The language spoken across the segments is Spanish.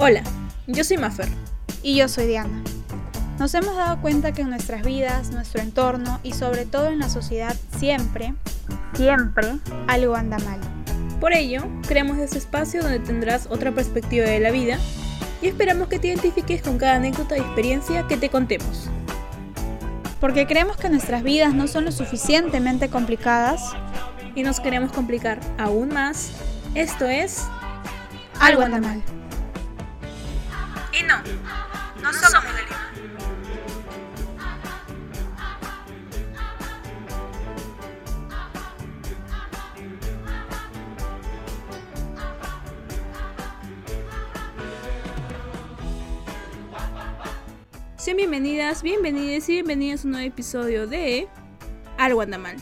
Hola, yo soy Maffer. Y yo soy Diana. Nos hemos dado cuenta que en nuestras vidas, nuestro entorno y sobre todo en la sociedad siempre, siempre algo anda mal. Por ello, creamos este espacio donde tendrás otra perspectiva de la vida y esperamos que te identifiques con cada anécdota y experiencia que te contemos. Porque creemos que nuestras vidas no son lo suficientemente complicadas y nos queremos complicar aún más. Esto es algo anda mal. Y no, no somos de Lima. Sean bienvenidas, bienvenidas y bienvenidos a un nuevo episodio de Algo anda mal.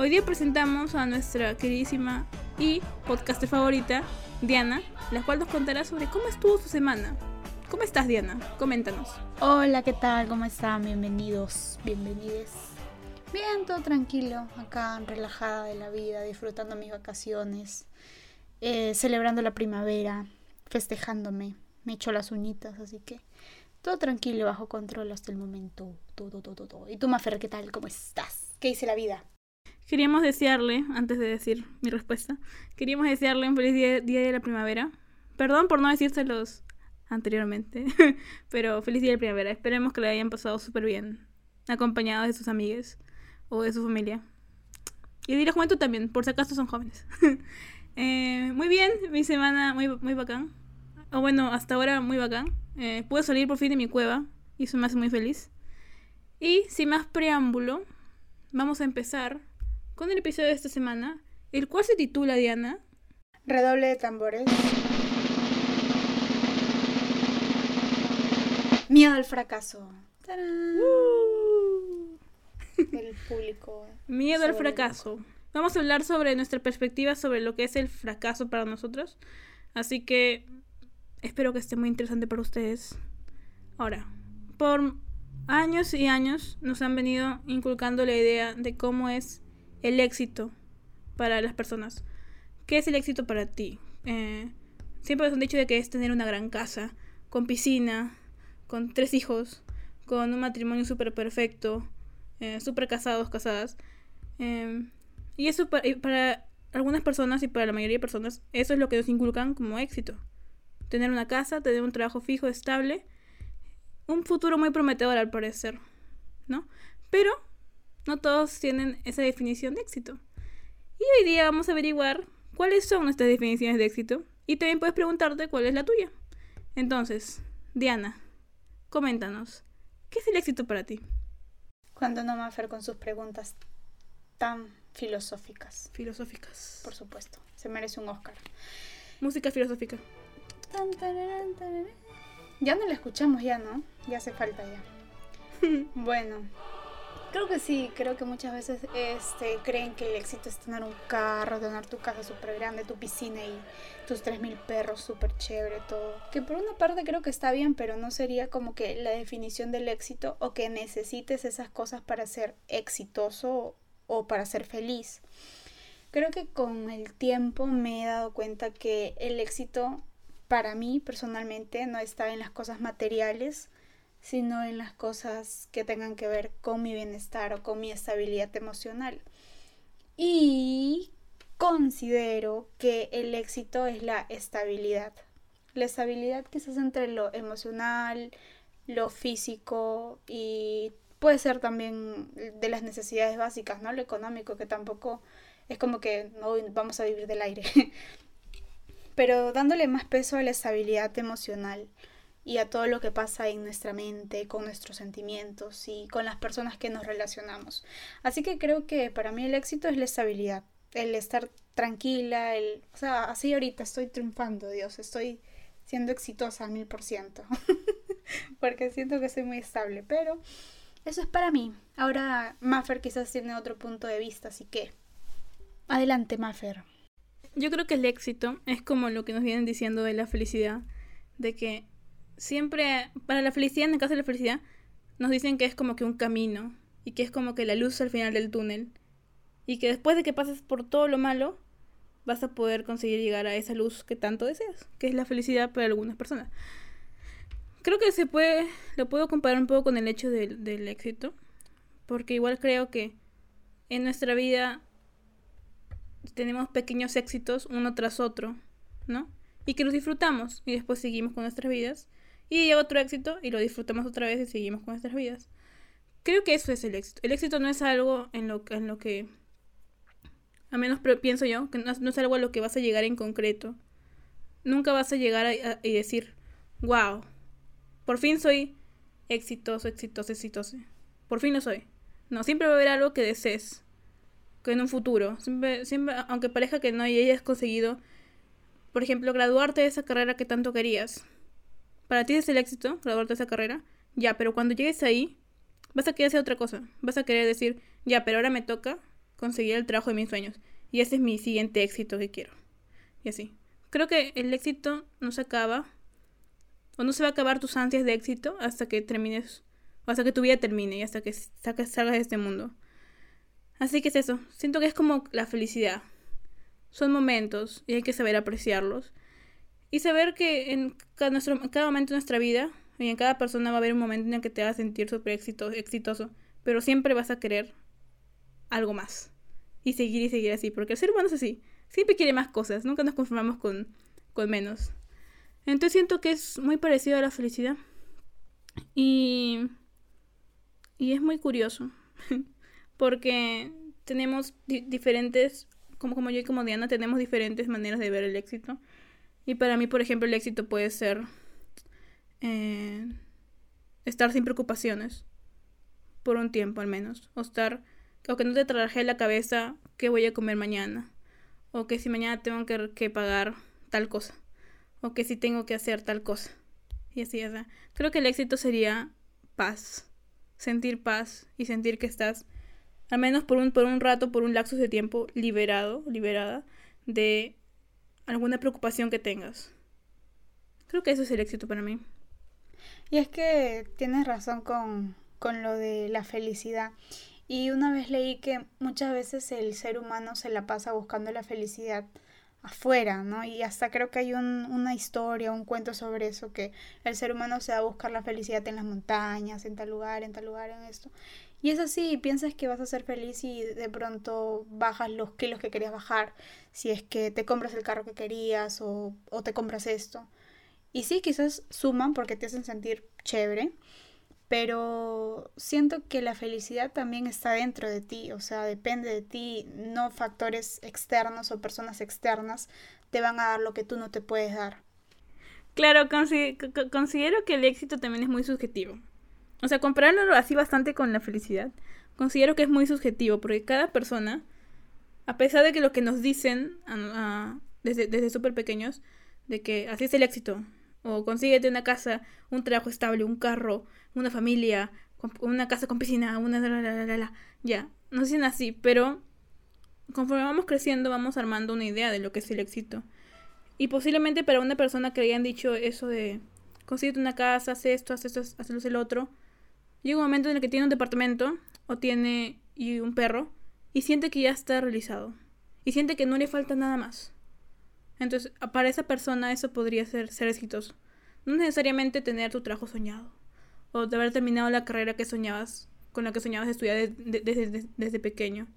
Hoy día presentamos a nuestra queridísima y podcaster favorita, Diana, la cual nos contará sobre cómo estuvo su semana. ¿Cómo estás, Diana? Coméntanos. Hola, ¿qué tal? ¿Cómo están? Bienvenidos, bienvenides. Bien, todo tranquilo, acá relajada de la vida, disfrutando mis vacaciones, eh, celebrando la primavera, festejándome. Me echo las uñitas, así que todo tranquilo, bajo control hasta el momento. Todo, todo, todo. ¿Y tú, Mafer, qué tal? ¿Cómo estás? ¿Qué dice la vida? Queríamos desearle, antes de decir mi respuesta, queríamos desearle un feliz día, de la primavera. Perdón por no decírselos anteriormente, pero feliz día de la primavera. Esperemos que le hayan pasado súper bien, acompañados de sus amigues o de su familia. Y de la juventud también, por si acaso son jóvenes. eh, muy bien, mi semana muy, muy bacán. O bueno, hasta ahora muy bacán. Eh, pude salir por fin de mi cueva y eso me hace muy feliz. Y sin más preámbulo, vamos a empezar con el episodio de esta semana, el cual se titula Diana. Redoble de tambores. Miedo al fracaso. ¡Tarán! El público. Miedo al fracaso. Vamos a hablar sobre nuestra perspectiva sobre lo que es el fracaso para nosotros. Así que espero que esté muy interesante para ustedes. Ahora, por años y años nos han venido inculcando la idea de cómo es el éxito para las personas. ¿Qué es el éxito para ti? Eh, siempre nos han dicho de que es tener una gran casa, con piscina, con tres hijos, con un matrimonio súper perfecto, eh, súper casados, casadas. Eh, y eso pa- y para algunas personas y para la mayoría de personas, eso es lo que nos inculcan como éxito. Tener una casa, tener un trabajo fijo, estable, un futuro muy prometedor al parecer, ¿no? Pero no todos tienen esa definición de éxito. Y hoy día vamos a averiguar cuáles son nuestras definiciones de éxito y también puedes preguntarte cuál es la tuya. Entonces, Diana, coméntanos, ¿qué es el éxito para ti? Cuando no Mafer con sus preguntas tan filosóficas. Filosóficas. Por supuesto. Se merece un Oscar. Música filosófica. Ya no la escuchamos, ya, ¿no? Ya hace falta ya. Bueno, creo que sí, creo que muchas veces este, creen que el éxito es tener un carro, tener tu casa súper grande, tu piscina y tus 3.000 perros súper chévere, todo. Que por una parte creo que está bien, pero no sería como que la definición del éxito o que necesites esas cosas para ser exitoso o para ser feliz. Creo que con el tiempo me he dado cuenta que el éxito para mí personalmente no está en las cosas materiales, sino en las cosas que tengan que ver con mi bienestar o con mi estabilidad emocional. Y considero que el éxito es la estabilidad. La estabilidad quizás entre lo emocional, lo físico y puede ser también de las necesidades básicas, ¿no? Lo económico, que tampoco es como que no vamos a vivir del aire. Pero dándole más peso a la estabilidad emocional y a todo lo que pasa en nuestra mente, con nuestros sentimientos y con las personas que nos relacionamos. Así que creo que para mí el éxito es la estabilidad, el estar tranquila, el, o sea, así ahorita estoy triunfando, Dios, estoy siendo exitosa al mil por ciento, porque siento que soy muy estable, pero eso es para mí. Ahora Maffer quizás tiene otro punto de vista, así que adelante Maffer. Yo creo que el éxito es como lo que nos vienen diciendo de la felicidad, de que siempre, para la felicidad, en el caso de la felicidad, nos dicen que es como que un camino y que es como que la luz al final del túnel. Y que después de que pases por todo lo malo, vas a poder conseguir llegar a esa luz que tanto deseas, que es la felicidad para algunas personas. Creo que se puede, lo puedo comparar un poco con el hecho del, del éxito, porque igual creo que en nuestra vida tenemos pequeños éxitos uno tras otro, ¿no? Y que los disfrutamos y después seguimos con nuestras vidas. Y llega otro éxito y lo disfrutamos otra vez y seguimos con nuestras vidas. Creo que eso es el éxito. El éxito no es algo en lo, en lo que, a menos pienso yo, que no, es algo a lo que vas a llegar en concreto. Nunca vas a llegar a, y decir, wow, por fin soy exitoso, exitoso, exitoso. Por fin lo soy. No, siempre va a haber algo que desees. Que en un futuro. Siempre, siempre, aunque parezca que no hayas conseguido, por ejemplo, graduarte de esa carrera que tanto querías. Para ti es el éxito, graduarte de esa carrera. Ya, pero cuando llegues ahí, vas a querer hacer otra cosa. Vas a querer decir, ya, pero ahora me toca conseguir el trabajo de mis sueños. Y ese es mi siguiente éxito que quiero. Y así. Creo que el éxito no se acaba. O no se va a acabar tus ansias de éxito hasta que termines. O hasta que tu vida termine y hasta que salgas de este mundo. Así que es eso. Siento que es como la felicidad. Son momentos y hay que saber apreciarlos. Y saber que en cada, momento de nuestra vida y en cada persona va a haber un momento en el que te va a sentir súper exitoso, pero siempre vas a querer algo más. Y seguir y seguir así, porque el ser humano es así. Siempre quiere más cosas, nunca nos conformamos con, con menos. Entonces siento que es muy parecido a la felicidad. Y, y es muy curioso, porque tenemos diferentes, como, como yo y como Diana, tenemos diferentes maneras de ver el éxito. Y para mí, por ejemplo, el éxito puede ser eh, estar sin preocupaciones por un tiempo al menos. O estar o que no te traje la cabeza qué voy a comer mañana. O que si mañana tengo que, que pagar tal cosa. O que si tengo que hacer tal cosa. Y así o creo que el éxito sería paz. Sentir paz y sentir que estás al menos por un por un rato por un lapso de tiempo liberado liberada de alguna preocupación que tengas creo que eso es el éxito para mí y es que tienes razón con, con lo de la felicidad. Y una vez leí que muchas veces el ser humano se la pasa buscando la felicidad afuera, ¿no? Y hasta creo que hay un, una historia, un cuento sobre eso, que el ser humano se va a buscar la felicidad en las montañas, en tal lugar, en tal lugar, en esto. Y es así, piensas que vas a ser feliz y de pronto bajas los kilos que querías bajar, si es que te compras el carro que querías o, o te compras esto. Y sí, quizás suman porque te hacen sentir chévere, pero siento que la felicidad también está dentro de ti, o sea, depende de ti, no factores externos o personas externas te van a dar lo que tú no te puedes dar. Claro, considero que el éxito también es muy subjetivo. O sea, comparándolo así bastante con la felicidad, considero que es muy subjetivo, porque cada persona, a pesar de que lo que nos dicen desde, desde súper pequeños, de que así es el éxito, o consíguete una casa, un trabajo estable, un carro, una familia, una casa con piscina, una... La, la, la, ya, no dicen así, pero conforme vamos creciendo vamos armando una idea de lo que es el éxito. Y posiblemente para una persona que le hayan dicho eso de consíguete una casa, haz esto, haz esto, haz el otro, llega un momento en el que tiene un departamento o tiene y un perro y siente que ya está realizado. Y siente que no le falta nada más. Entonces, para esa persona eso podría ser ser exitoso. No necesariamente tener tu trabajo soñado. O de haber terminado la carrera que soñabas, con la que soñabas estudiar desde, pequeño.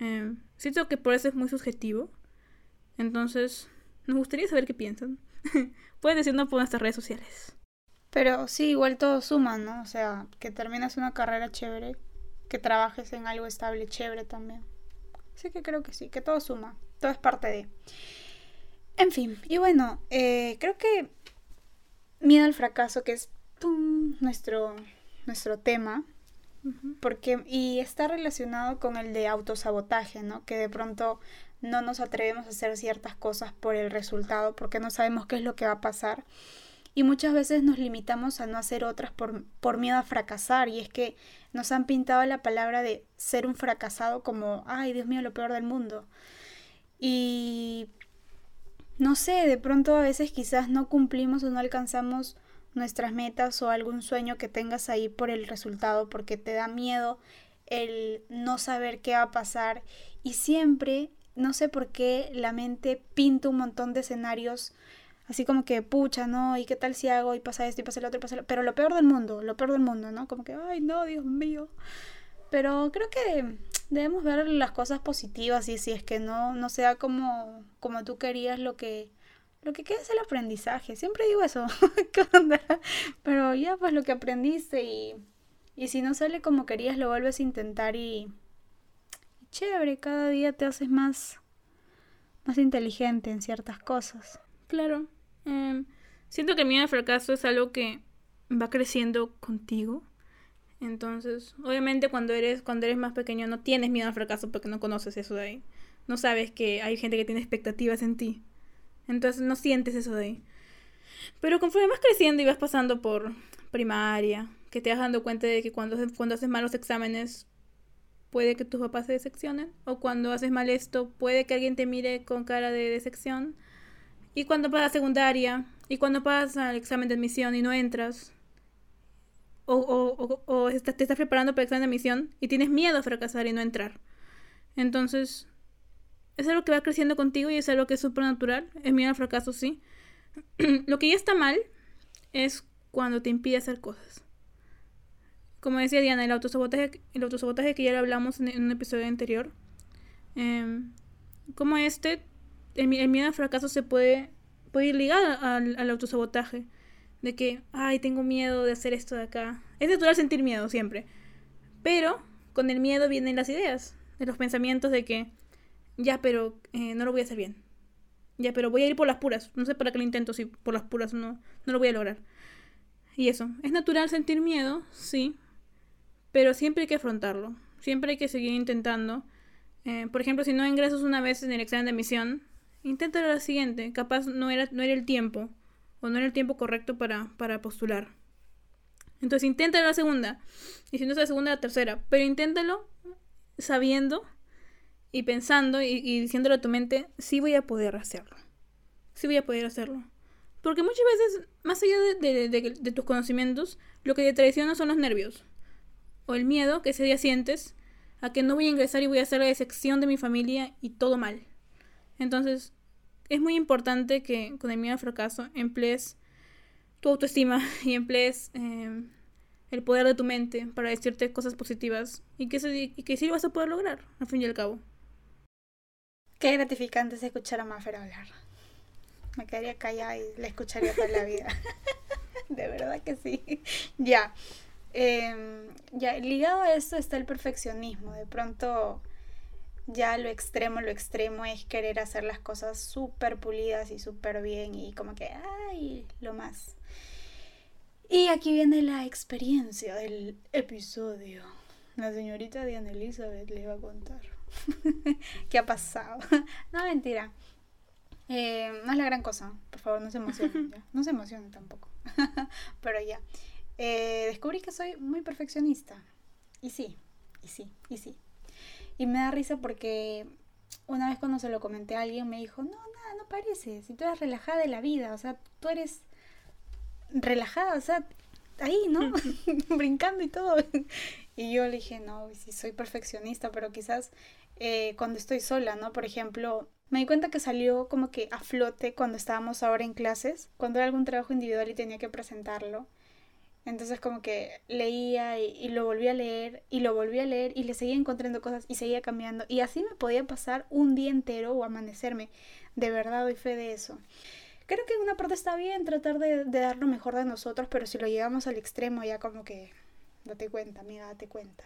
Eh, siento que por eso es muy subjetivo. Entonces, nos gustaría saber qué piensan. Pueden decirnos por nuestras redes sociales. Pero sí, igual todo suma, ¿no? O sea, que terminas una carrera chévere, que trabajes en algo estable chévere también. Así que creo que sí, que todo suma. Todo es parte de. En fin, y bueno, eh, creo que miedo al fracaso, que es nuestro, nuestro tema, porque, y está relacionado con el de autosabotaje, ¿no? Que de pronto no nos atrevemos a hacer ciertas cosas por el resultado, porque no sabemos qué es lo que va a pasar. Y muchas veces nos limitamos a no hacer otras por, por miedo a fracasar. Y es que nos han pintado la palabra de ser un fracasado como, ay, Dios mío, lo peor del mundo. Y no sé, de pronto a veces quizás no cumplimos o no alcanzamos nuestras metas o algún sueño que tengas ahí por el resultado, porque te da miedo el no saber qué va a pasar y siempre, no sé por qué, la mente pinta un montón de escenarios así como que, pucha, ¿no? ¿Y qué tal si hago y pasa esto y pasa lo otro y pasa lo Pero lo peor del mundo, lo peor del mundo, ¿no? Como que, ay, no, Dios mío. Pero creo que debemos ver las cosas positivas y si es que no, no sea como, como tú querías lo que, lo que queda es el aprendizaje. Siempre digo eso. Pero ya pues lo que aprendiste y, y si no sale como querías lo vuelves a intentar y, y chévere, cada día te haces más, más inteligente en ciertas cosas. Claro. Em, siento que el miedo al fracaso es algo que va creciendo contigo. Entonces, obviamente cuando eres, cuando eres más pequeño no tienes miedo al fracaso porque no conoces eso de ahí. No sabes que hay gente que tiene expectativas en ti. Entonces no sientes eso de ahí. Pero conforme vas creciendo y vas pasando por primaria, que te vas dando cuenta de que cuando, cuando haces malos exámenes puede que tus papás se decepcionen. O cuando haces mal esto, puede que alguien te mire con cara de decepción. Y cuando pasas secundaria, y cuando pasas al examen de admisión y no entras, o, o, o, te estás preparando para el examen de admisión y tienes miedo a fracasar y no entrar. Entonces, es algo que va creciendo contigo y es algo que es súper natural. Es miedo al fracaso, sí. Lo que ya está mal es cuando te impide hacer cosas. Como decía Diana, el autosabotaje, el autosabotaje que ya lo hablamos en, un episodio anterior. Em, como este el, miedo al fracaso se puede, puede ir ligado al, autosabotaje. De que, ay, tengo miedo de hacer esto de acá. Es natural sentir miedo siempre. Pero con el miedo vienen las ideas, de los pensamientos de que, ya, pero eh, no lo voy a hacer bien. Ya, pero voy a ir por las puras. No sé para qué lo intento si por las puras no, no lo voy a lograr. Y eso, es natural sentir miedo, sí, pero siempre hay que afrontarlo. Siempre hay que seguir intentando. Eh, por ejemplo, si no ingresas una vez en el examen de admisión, inténtalo la siguiente. Capaz no era, no era el tiempo. O no era el tiempo correcto para, para postular. Entonces inténtalo la segunda. Y si no es la segunda, la tercera. Pero inténtalo sabiendo y pensando y, diciéndolo a tu mente, sí voy a poder hacerlo. Sí voy a poder hacerlo. Porque muchas veces, más allá de, de, tus conocimientos, lo que te traiciona son los nervios. O el miedo que ese día sientes a que no voy a ingresar y voy a hacer la decepción de mi familia y todo mal. Entonces, es muy importante que con el miedo al fracaso emplees tu autoestima y emplees em, el poder de tu mente para decirte cosas positivas y que, y que sí vas a poder lograr, al fin y al cabo. Qué gratificante es escuchar a Maffer hablar. Me quedaría callada y la escucharía toda la vida. de verdad que sí. ya. Em, ya, ligado a esto está el perfeccionismo. De pronto ya lo extremo, lo extremo es querer hacer las cosas súper pulidas y súper bien y como que, ay, lo más. Y aquí viene la experiencia del episodio. La señorita Diana Elizabeth les va a contar qué ha pasado. no, mentira. Eh, no es la gran cosa, por favor, no se emocionen. No se emocionen tampoco. Pero ya. Eh, descubrí que soy muy perfeccionista. Y sí, y sí, y sí. Y me da risa porque una vez cuando se lo comenté a alguien me dijo, no, nada, no parece, si tú eres relajada de la vida, o sea, tú eres relajada, o sea, ahí, ¿no? Brincando y todo. y yo le dije, no, sí, soy perfeccionista, pero quizás eh, cuando estoy sola, ¿no? Por ejemplo, me di cuenta que salió como que a flote cuando estábamos ahora en clases, cuando era algún trabajo individual y tenía que presentarlo. Entonces como que leía y, lo volví a leer y lo volví a leer y le seguía encontrando cosas y seguía cambiando. Y así me podía pasar un día entero o amanecerme. De verdad doy fe de eso. Creo que en una parte está bien tratar de, dar lo mejor de nosotros, pero si lo llevamos al extremo ya como que... Date cuenta, amiga, date cuenta.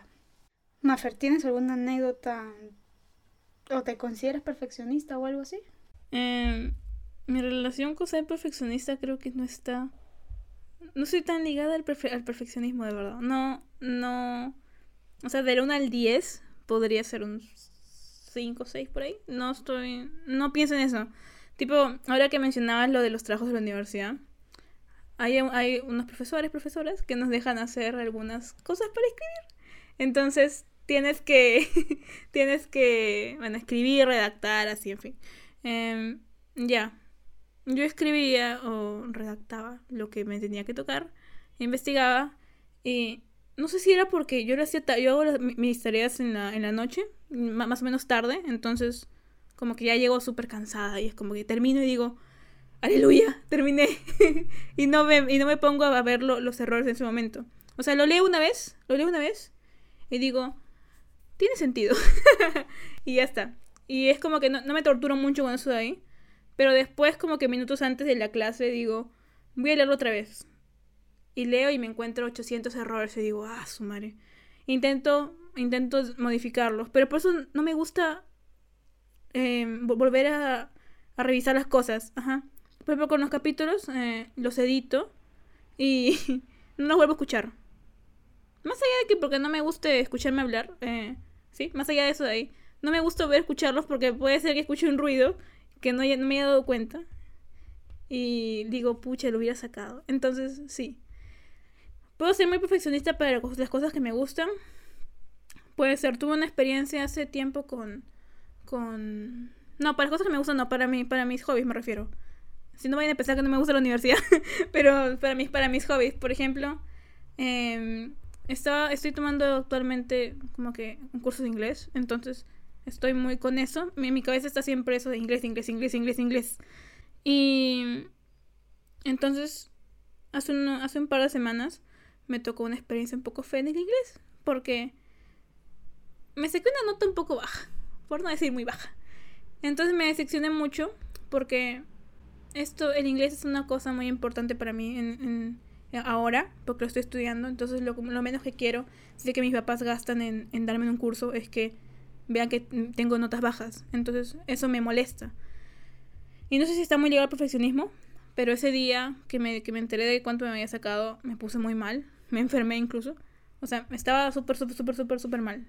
Mafer, ¿tienes alguna anécdota o te consideras perfeccionista o algo así? Em, mi relación con ser perfeccionista creo que no está no soy tan ligada al, perfeccionismo, de verdad. No, no. O sea, del 1 al 10 podría ser un 5 o 6 por ahí. No estoy. No pienso en eso. Tipo, ahora que mencionabas lo de los trabajos de la universidad, hay, hay unos profesores, profesoras que nos dejan hacer algunas cosas para escribir. Entonces, tienes que. tienes que. Bueno, escribir, redactar, así, en fin. Em, ya. Yo escribía o redactaba lo que me tenía que tocar, investigaba y no sé si era porque yo lo hacía, yo hago mis tareas en la, en la noche, más o menos tarde, entonces como que ya llego súper cansada y es como que termino y digo, aleluya, terminé. y, no me, y no me pongo a ver los errores en ese momento. O sea, lo leo una vez, lo leo una vez y digo, tiene sentido. y ya está. Y es como que no, no me torturo mucho con eso de ahí. Pero después, como que minutos antes de la clase, digo, voy a leerlo otra vez. Y leo y me encuentro 800 errores y digo, ah, su madre. Intento, intento modificarlos, pero por eso no me gusta em, volver a, revisar las cosas. Ajá. Por ejemplo, con los capítulos eh, los edito y no los vuelvo a escuchar. Más allá de que porque no me guste escucharme hablar, eh, sí, más allá de eso de ahí, no me gusta ver escucharlos porque puede ser que escuche un ruido que no, no me haya dado cuenta. Y digo, pucha, lo hubiera sacado. Entonces, sí. Puedo ser muy perfeccionista para las cosas que me gustan. Puede ser, tuve una experiencia hace tiempo con. con. No, para las cosas que me gustan, no, para mí, para mis hobbies me refiero. Si no vayan a pensar que no me gusta la universidad. pero para mis, para mis hobbies. Por ejemplo, eh, estaba, estoy tomando actualmente como que un curso de inglés. Entonces Estoy muy con eso. Mi, mi cabeza está siempre eso de inglés, inglés, inglés, inglés, inglés. Y entonces, hace un, hace un par de semanas me tocó una experiencia un poco fea en el inglés. Porque me saqué una nota un poco baja. Por no decir muy baja. Entonces me decepcioné mucho porque esto, el inglés es una cosa muy importante para mí en, ahora, porque lo estoy estudiando. Entonces lo, lo menos que quiero, sé que mis papás gastan en, en darme un curso, es que vean que tengo notas bajas. Entonces eso me molesta. Y no sé si está muy ligado al perfeccionismo, pero ese día que me, que me enteré de cuánto me había sacado, me puse muy mal. Me enfermé incluso. O sea, estaba súper, súper, súper, súper, súper mal.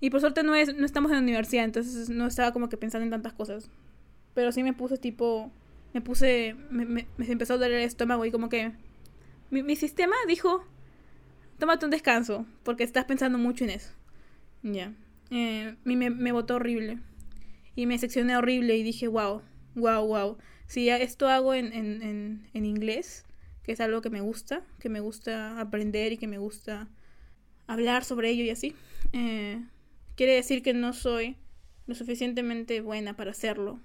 Y por suerte no, es, no estamos en la universidad, entonces no estaba como que pensando en tantas cosas. Pero sí me puse tipo... Me puse... Me, me, empezó a doler el estómago y como que... Mi sistema dijo... Tómate un descanso, porque estás pensando mucho en eso. Ya eh, me, me botó horrible. Y me seccioné horrible y dije, wow, wow, wow. Si esto hago en, en, en, inglés, que es algo que me gusta, que me gusta aprender y que me gusta hablar sobre ello y así, eh, quiere decir que no soy lo suficientemente buena para hacerlo.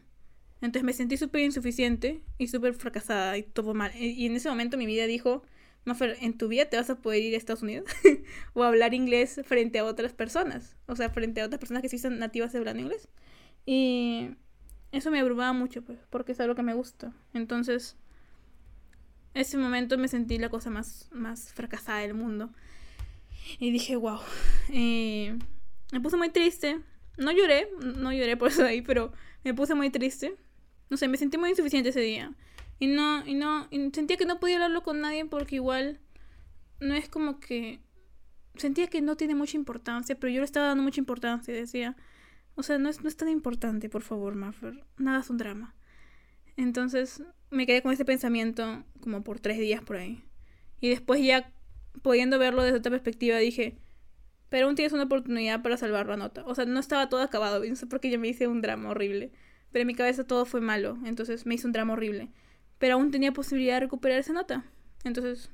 Entonces me sentí súper insuficiente y súper fracasada y todo mal. Y en ese momento mi vida dijo, Mafer, en tu vida te vas a poder ir a Estados Unidos o hablar inglés frente a otras personas. O sea, frente a otras personas que sí son nativas de inglés. Y eso me abrumaba mucho, pues, porque es algo que me gusta. Entonces, ese momento me sentí la cosa más, más fracasada del mundo. Y dije, wow. me puse muy triste. No lloré, no lloré por eso de ahí, pero me puse muy triste. No sé, me sentí muy insuficiente ese día. Y no, y no, y sentía que no podía hablarlo con nadie porque igual no es como que... Sentía que no tiene mucha importancia, pero yo le estaba dando mucha importancia. Decía, o sea, no es, no es tan importante, por favor, Maffer. Nada es un drama. Entonces me quedé con ese pensamiento como por tres días por ahí. Y después ya, pudiendo verlo desde otra perspectiva, dije, pero aún tienes una oportunidad para salvar la nota. O sea, no estaba todo acabado. No sé por qué yo me hice un drama horrible. Pero en mi cabeza todo fue malo. Entonces me hice un drama horrible pero aún tenía posibilidad de recuperar esa nota. Entonces,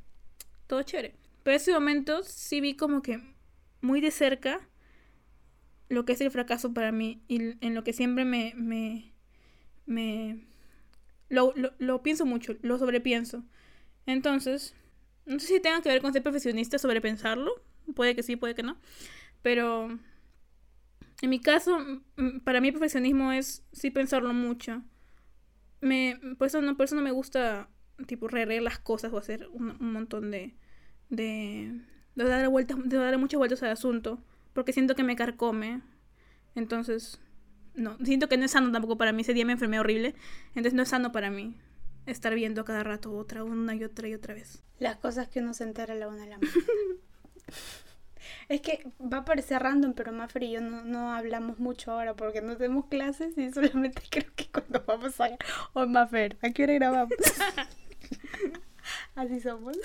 todo chévere. Pero en ese momento sí vi como que muy de cerca lo que es el fracaso para mí y en lo que siempre me... me, me lo, lo, pienso mucho, lo sobrepienso. Entonces, no sé si tenga que ver con ser profesionista, sobrepensarlo. Puede que sí, puede que no. Pero en mi caso, para mí el perfeccionismo es sí pensarlo mucho me, por, eso no, por eso no me gusta, tipo, reer las cosas o hacer un, montón de, de, de, darle vueltas, de muchas vueltas al asunto, porque siento que me carcome. Entonces, no, siento que no es sano tampoco para mí. Ese día me enfermé horrible, entonces no es sano para mí estar viendo cada rato otra, una y otra y otra vez. Las cosas que uno se entera la una a la mañana. Es que va a parecer random, pero Maffer y yo no, no hablamos mucho ahora porque no tenemos clases y solamente creo que cuando vamos a... Oh, Maffer, ¿a qué hora grabamos? Así somos.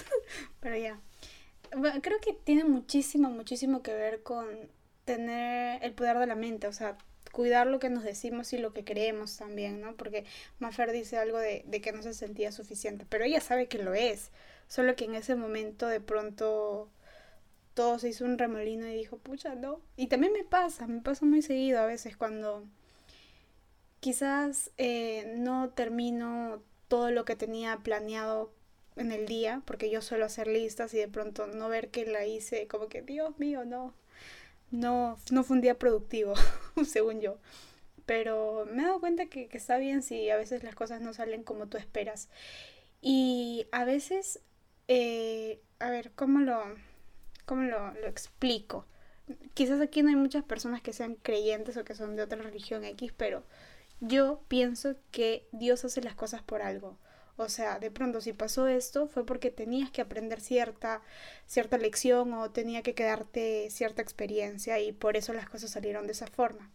Pero ya. Bueno, creo que tiene muchísimo, muchísimo que ver con tener el poder de la mente, o sea, cuidar lo que nos decimos y lo que creemos también, ¿no? Porque Maffer dice algo de, de que no se sentía suficiente, pero ella sabe que lo es, solo que en ese momento de pronto todo se hizo un remolino y dijo, pucha, no. Y también me pasa, me pasa muy seguido a veces cuando quizás eh, no termino todo lo que tenía planeado en el día, porque yo suelo hacer listas y de pronto no ver que la hice, como que, Dios mío, no, no, no fue un día productivo, según yo. Pero me he dado cuenta que, está bien si a veces las cosas no salen como tú esperas. Y a veces, eh, a ver, ¿cómo lo, cómo lo, explico? Quizás aquí no hay muchas personas que sean creyentes o que son de otra religión X, pero yo pienso que Dios hace las cosas por algo. O sea, de pronto si pasó esto fue porque tenías que aprender cierta, cierta lección o tenía que quedarte cierta experiencia y por eso las cosas salieron de esa forma.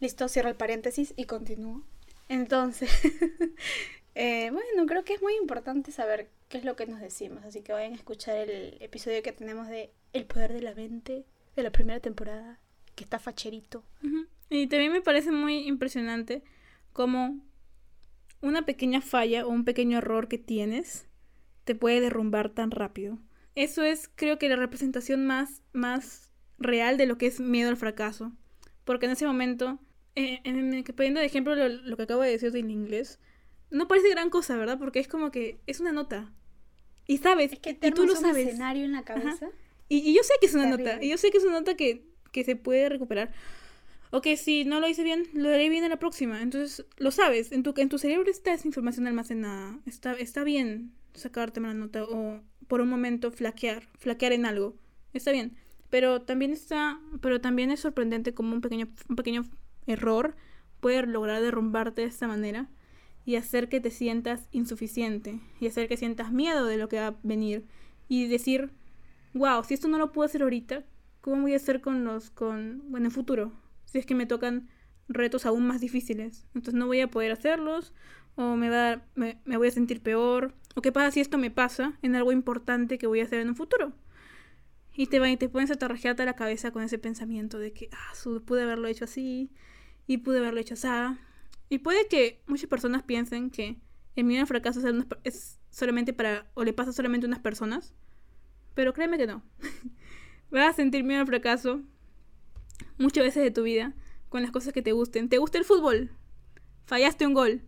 Listo, cierro el paréntesis y continúo. Entonces, eh, bueno, creo que es muy importante saber qué es lo que nos decimos, así que vayan a escuchar el episodio que tenemos de El poder de la mente de la primera temporada, que está facherito. Y también me parece muy impresionante cómo una pequeña falla o un pequeño error que tienes te puede derrumbar tan rápido. Eso es, creo que, la representación más, más real de lo que es miedo al fracaso. Porque en ese momento, eh, en, poniendo de ejemplo lo, que acabo de decir en inglés, no parece gran cosa, ¿verdad? Porque es como que es una nota. Y sabes, es que y tú lo sabes. escenario en la cabeza. Y, yo sé que es una nota, y yo sé que es una nota que, que se puede recuperar ok, si no lo hice bien, lo haré bien en la próxima. Entonces, lo sabes, en tu, en tu cerebro está esa información almacenada. Está, está bien sacarte una nota o por un momento flaquear, flaquear en algo. Está bien. Pero también está, pero también es sorprendente como un pequeño, un pequeño error puede lograr derrumbarte de esta manera y hacer que te sientas insuficiente y hacer que sientas miedo de lo que va a venir y decir, wow, si esto no lo puedo hacer ahorita, ¿cómo voy a hacer con los, con, bueno, en el futuro? si es que me tocan retos aún más difíciles. Entonces no voy a poder hacerlos o me, va me, voy a sentir peor. ¿O qué pasa si esto me pasa en algo importante que voy a hacer en un futuro? Y te, y te pones a tarrajearte la cabeza con ese pensamiento de que, ah, pude haberlo hecho así y pude haberlo hecho así. Y puede que muchas personas piensen que el miedo al fracaso es solamente para, o le pasa solamente a unas personas. Pero créeme que no. Vas a sentir miedo al fracaso muchas veces de tu vida con las cosas que te gusten. ¿Te gusta el fútbol? Fallaste un gol.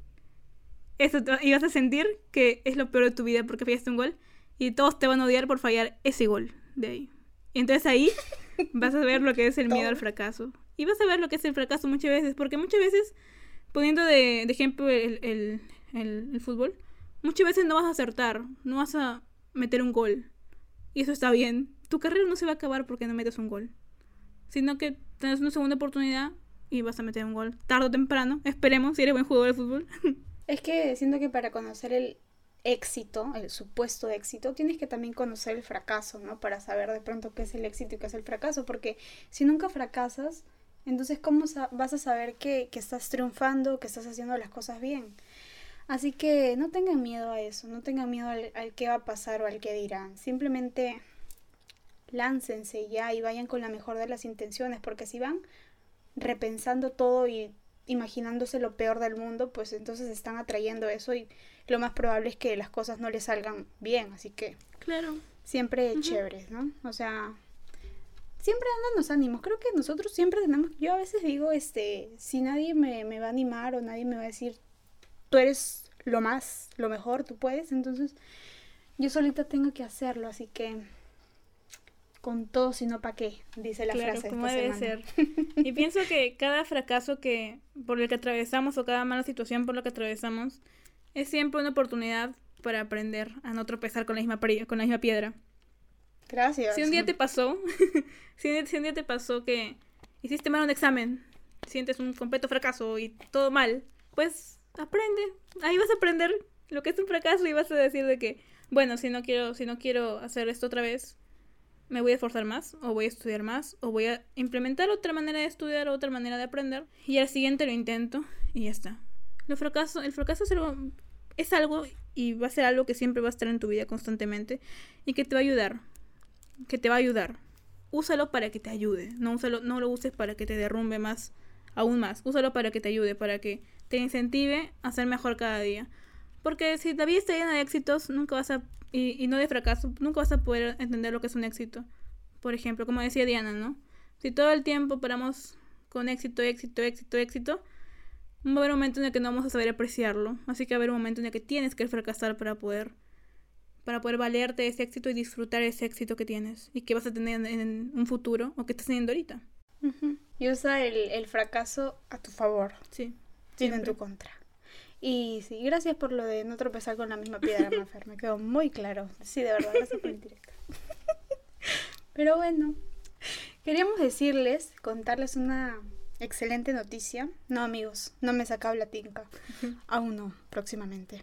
Eso y vas a sentir que es lo peor de tu vida porque fallaste un gol y todos te van a odiar por fallar ese gol de ahí. Y entonces ahí vas a ver lo que es el miedo al fracaso. Y vas a ver lo que es el fracaso muchas veces, porque muchas veces, poniendo de, ejemplo el, el, el fútbol, muchas veces no vas a acertar, no vas a meter un gol. Y eso está bien. Tu carrera no se va a acabar porque no metes un gol sino que tienes una segunda oportunidad y vas a meter un gol tarde o temprano. Esperemos si eres buen jugador de fútbol. Es que siento que para conocer el éxito, el supuesto éxito, tienes que también conocer el fracaso, ¿no? Para saber de pronto qué es el éxito y qué es el fracaso, porque si nunca fracasas, entonces ¿cómo vas a saber que, que estás triunfando, que estás haciendo las cosas bien? Así que no tengan miedo a eso, no tengan miedo al, al qué va a pasar o al qué dirán. Simplemente láncense ya y vayan con la mejor de las intenciones, porque si van repensando todo y imaginándose lo peor del mundo, pues entonces están atrayendo eso y lo más probable es que las cosas no les salgan bien, así que claro, siempre chéveres, ¿no? O sea, siempre andan los ánimos. Creo que nosotros siempre tenemos, yo a veces digo, este, si nadie me, me va a animar o nadie me va a decir, tú eres lo más, lo mejor, tú puedes, entonces yo solita tengo que hacerlo, así que con todo, sino para qué, dice la frase. Como debe ser. Y pienso que cada fracaso que por el que atravesamos o cada mala situación por la que atravesamos es siempre una oportunidad para aprender a no tropezar con la misma, con la misma piedra. Gracias. Si un día te pasó, si, un día te pasó que hiciste mal un examen, sientes un completo fracaso y todo mal, pues aprende. Ahí vas a aprender lo que es un fracaso y vas a decir de que, bueno, si no quiero, si no quiero hacer esto otra vez, me voy a esforzar más, o voy a estudiar más, o voy a implementar otra manera de estudiar, otra manera de aprender, y al siguiente lo intento, y ya está. El fracaso, el fracaso es algo, es algo, y va a ser algo que siempre va a estar en tu vida constantemente, y que te va a ayudar, que te va a ayudar. Úsalo para que te ayude, no, úsalo, no lo uses para que te derrumbe más, aún más, úsalo para que te ayude, para que te incentive a ser mejor cada día. Porque si la vida está llena de éxitos, nunca vas a y, no de fracaso, nunca vas a poder entender lo que es un éxito. Por ejemplo, como decía Diana, ¿no? Si todo el tiempo paramos con éxito, éxito, éxito, éxito, va a haber un momento en el que no vamos a saber apreciarlo. Así que va a haber un momento en el que tienes que fracasar para poder para poder valerte ese éxito y disfrutar ese éxito que tienes y que vas a tener en un futuro o que estás teniendo ahorita. Y usa el, fracaso a tu favor. Sí. Sin en tu contra. Y sí, gracias por lo de no tropezar con la misma piedra, Mafer. Me quedó muy claro. Sí, de verdad, gracias por el directo. Pero bueno, queríamos decirles, contarles una excelente noticia. No, amigos, no me he sacado la tinca. Aún no, próximamente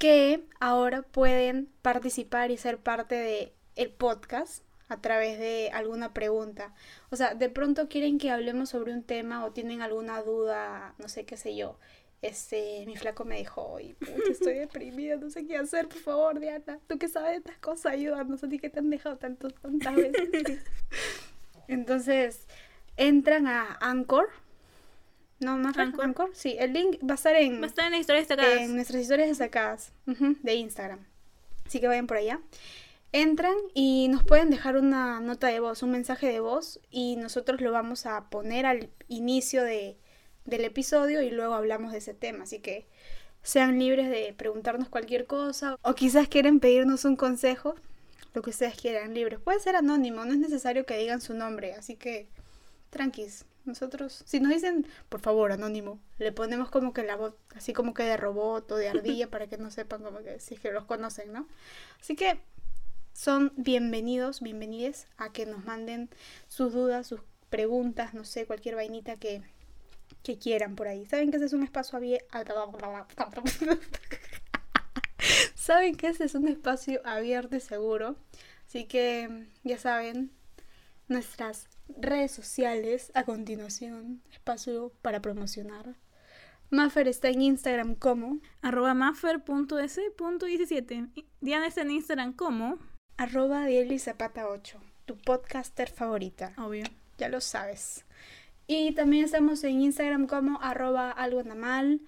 que ahora pueden participar y ser parte de el podcast a través de alguna pregunta. O sea, de pronto quieren que hablemos sobre un tema o tienen alguna duda, no sé qué sé yo. Este, mi flaco me dijo, hoy estoy deprimida, no sé qué hacer, por favor, Diana. Tú que sabes de estas cosas, ayúdanos. A ti que te han dejado tantos, tantas veces. Entonces, entran a Anchor no, más Anchor. Sí, el link va a estar en. Va a estar en las historias destacadas. En nuestras historias destacadas de Instagram. Así que vayan por allá. Entran y nos pueden dejar una nota de voz, un mensaje de voz, y nosotros lo vamos a poner al inicio de, del episodio y luego hablamos de ese tema. Así que sean libres de preguntarnos cualquier cosa o quizás quieren pedirnos un consejo, lo que ustedes quieran, libres. Puede ser anónimo, no es necesario que digan su nombre, así que tranquis. Nosotros, si nos dicen, por favor, anónimo, le ponemos como que la voz, así como que de robot o de ardilla para que no sepan como que si es que los conocen, ¿no? Así que son bienvenidos, bienvenides a que nos manden sus dudas, sus preguntas, no sé, cualquier vainita que, que quieran por ahí. Saben que ese es un espacio abierto. Saben que ese es un espacio abierto y seguro. Así que ya saben, nuestras redes sociales a continuación, espacio para promocionar. Maffer está en Instagram como arroba maffer.s.17. Diana está en Instagram como arroba Zapata 8, tu podcaster favorita. Obvio. Ya lo sabes. Y también estamos en Instagram como arroba algo mal.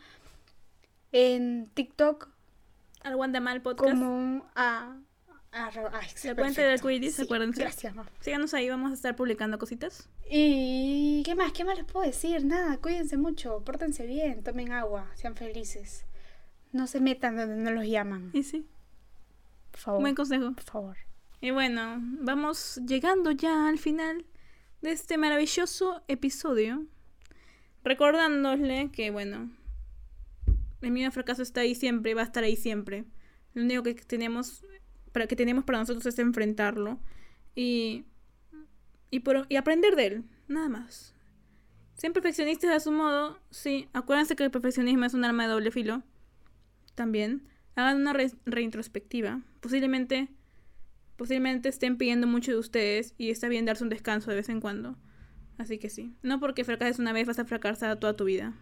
En TikTok. Algo mal podcast. Como a Ah, la cuenta del Quidditch, acuérdense. Gracias, Síganos ahí, vamos a estar publicando cositas. Y qué más, qué más les puedo decir, nada, cuídense mucho, pórtense bien, tomen agua, sean felices. No se metan donde no los llaman. Y sí. Por favor. Buen consejo. Por favor. Y bueno, vamos llegando ya al final de este maravilloso episodio. Recordándole que, bueno, el miedo al fracaso está ahí siempre y va a estar ahí siempre. Lo único que tenemos para que tenemos para nosotros es enfrentarlo y, y, por, y aprender de él, nada más. Sean perfeccionistas a su modo, sí, acuérdense que el perfeccionismo es un arma de doble filo, también. Hagan una reintrospectiva, posiblemente, posiblemente estén pidiendo mucho de ustedes y está bien darse un descanso de vez en cuando. Así que sí, no porque fracases una vez vas a fracasar toda tu vida.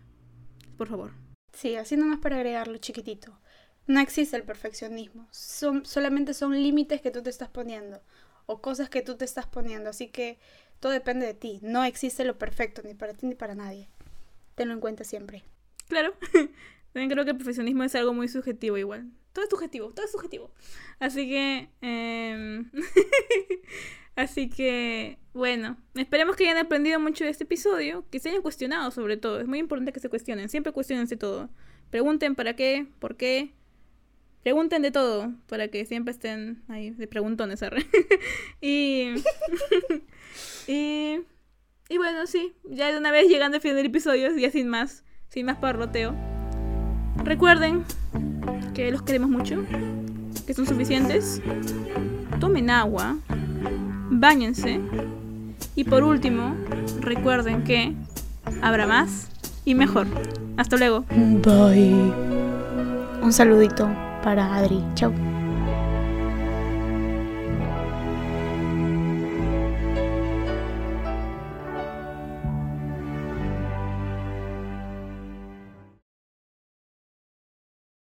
Por favor. Sí, así nomás para agregarlo chiquitito. No existe el perfeccionismo. Son, solamente son límites que tú te estás poniendo o cosas que tú te estás poniendo. Así que todo depende de ti. No existe lo perfecto ni para ti ni para nadie. Tenlo en cuenta siempre. Claro. También creo que el perfeccionismo es algo muy subjetivo igual. Todo es subjetivo, todo es subjetivo. Así que... Em, así que, bueno, esperemos que hayan aprendido mucho de este episodio, que se hayan cuestionado sobre todo. Es muy importante que se cuestionen, siempre cuestionense todo. Pregunten para qué, por qué, Pregunten de todo para que siempre estén ahí de preguntones. y, y, y bueno, sí, ya de una vez llegando al final del episodio, ya sin más, sin más parroteo. Recuerden que los queremos mucho, que son suficientes. Tomen agua, bañense. Y por último, recuerden que habrá más y mejor. Hasta luego. Bye. Un saludito para Adri. Chao.